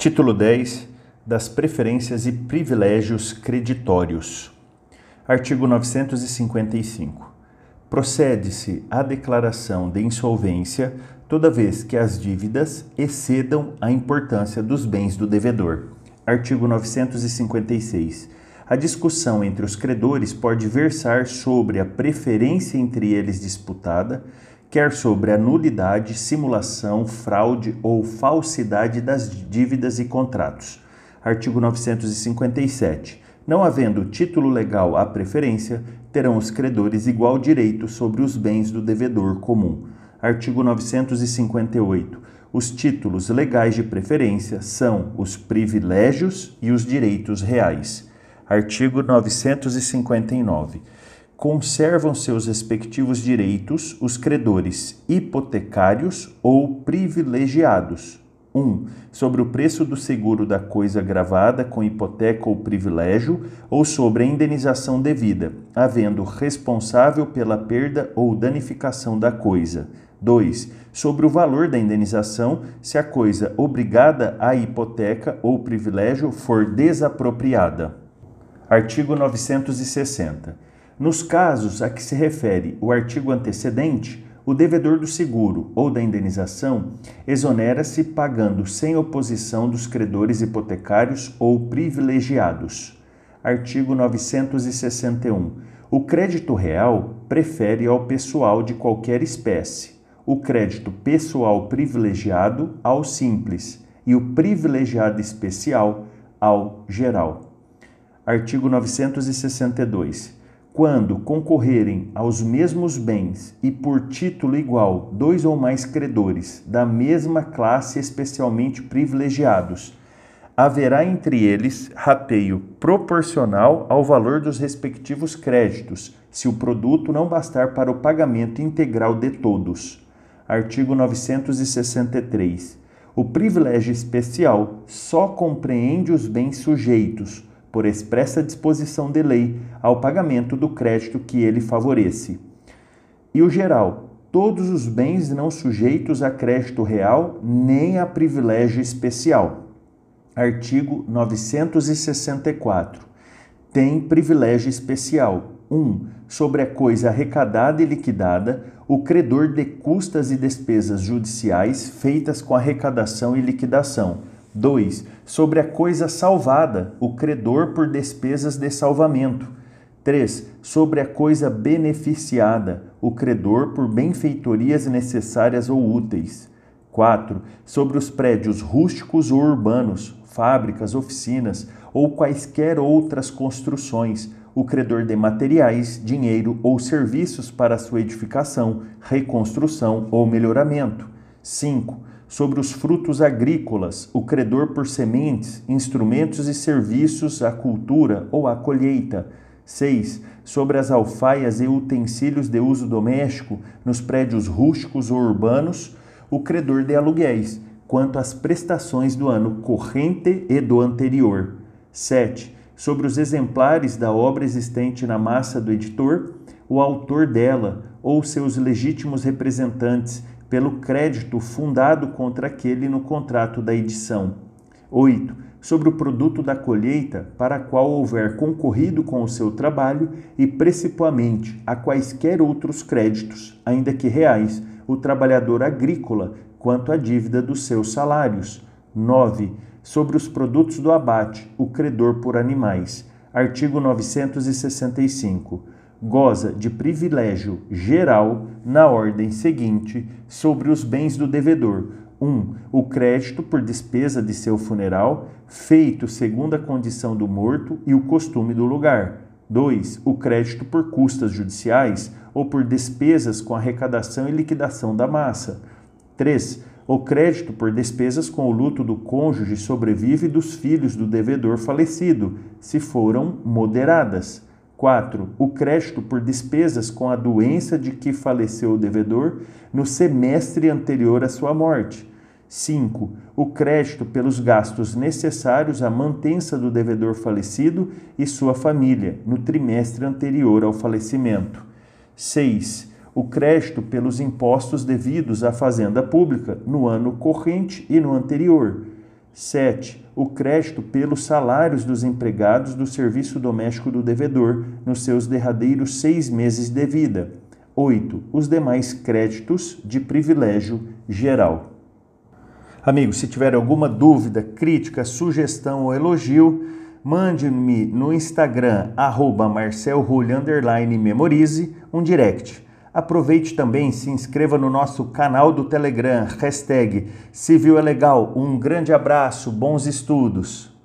Título 10 das preferências e privilégios creditórios. Artigo 955. Procede-se à declaração de insolvência toda vez que as dívidas excedam a importância dos bens do devedor. Artigo 956. A discussão entre os credores pode versar sobre a preferência entre eles disputada quer sobre a nulidade, simulação, fraude ou falsidade das dívidas e contratos. Artigo 957. Não havendo título legal à preferência, terão os credores igual direito sobre os bens do devedor comum. Artigo 958. Os títulos legais de preferência são os privilégios e os direitos reais. Artigo 959 conservam seus respectivos direitos os credores hipotecários ou privilegiados. 1. Um, sobre o preço do seguro da coisa gravada com hipoteca ou privilégio, ou sobre a indenização devida, havendo responsável pela perda ou danificação da coisa. 2. Sobre o valor da indenização, se a coisa obrigada à hipoteca ou privilégio for desapropriada. Artigo 960. Nos casos a que se refere o artigo antecedente, o devedor do seguro ou da indenização exonera-se pagando sem oposição dos credores hipotecários ou privilegiados. Artigo 961. O crédito real prefere ao pessoal de qualquer espécie, o crédito pessoal privilegiado ao simples e o privilegiado especial ao geral. Artigo 962 quando concorrerem aos mesmos bens e por título igual dois ou mais credores da mesma classe especialmente privilegiados, haverá entre eles rateio proporcional ao valor dos respectivos créditos, se o produto não bastar para o pagamento integral de todos. Artigo 963. O privilégio especial só compreende os bens sujeitos por expressa disposição de lei, ao pagamento do crédito que ele favorece. E o geral, todos os bens não sujeitos a crédito real nem a privilégio especial. Artigo 964. Tem privilégio especial. 1. Um, sobre a coisa arrecadada e liquidada, o credor de custas e despesas judiciais feitas com arrecadação e liquidação 2. Sobre a coisa salvada, o credor por despesas de salvamento. 3. Sobre a coisa beneficiada, o credor por benfeitorias necessárias ou úteis. 4. Sobre os prédios rústicos ou urbanos, fábricas, oficinas ou quaisquer outras construções, o credor de materiais, dinheiro ou serviços para sua edificação, reconstrução ou melhoramento. 5 sobre os frutos agrícolas, o credor por sementes, instrumentos e serviços à cultura ou à colheita. 6. Sobre as alfaias e utensílios de uso doméstico nos prédios rústicos ou urbanos, o credor de aluguéis, quanto às prestações do ano corrente e do anterior. 7. Sobre os exemplares da obra existente na massa do editor, o autor dela ou seus legítimos representantes pelo crédito fundado contra aquele no contrato da edição. 8. Sobre o produto da colheita para a qual houver concorrido com o seu trabalho e principalmente a quaisquer outros créditos, ainda que reais, o trabalhador agrícola quanto à dívida dos seus salários. 9. Sobre os produtos do abate, o credor por animais. Artigo 965 goza de privilégio geral na ordem seguinte sobre os bens do devedor: 1. Um, o crédito por despesa de seu funeral, feito segundo a condição do morto e o costume do lugar. 2. O crédito por custas judiciais ou por despesas com arrecadação e liquidação da massa. 3. O crédito por despesas com o luto do cônjuge sobrevive dos filhos do devedor falecido, se foram moderadas. 4. O crédito por despesas com a doença de que faleceu o devedor no semestre anterior à sua morte. 5. O crédito pelos gastos necessários à mantença do devedor falecido e sua família no trimestre anterior ao falecimento. 6. O crédito pelos impostos devidos à fazenda pública no ano corrente e no anterior. 7. O crédito pelos salários dos empregados do serviço doméstico do devedor nos seus derradeiros seis meses de vida. 8. Os demais créditos de privilégio geral. Amigos, se tiver alguma dúvida, crítica, sugestão ou elogio, mande-me no Instagram, arroba memorize, um direct. Aproveite também, se inscreva no nosso canal do Telegram, hashtag Civil é Legal. Um grande abraço, bons estudos!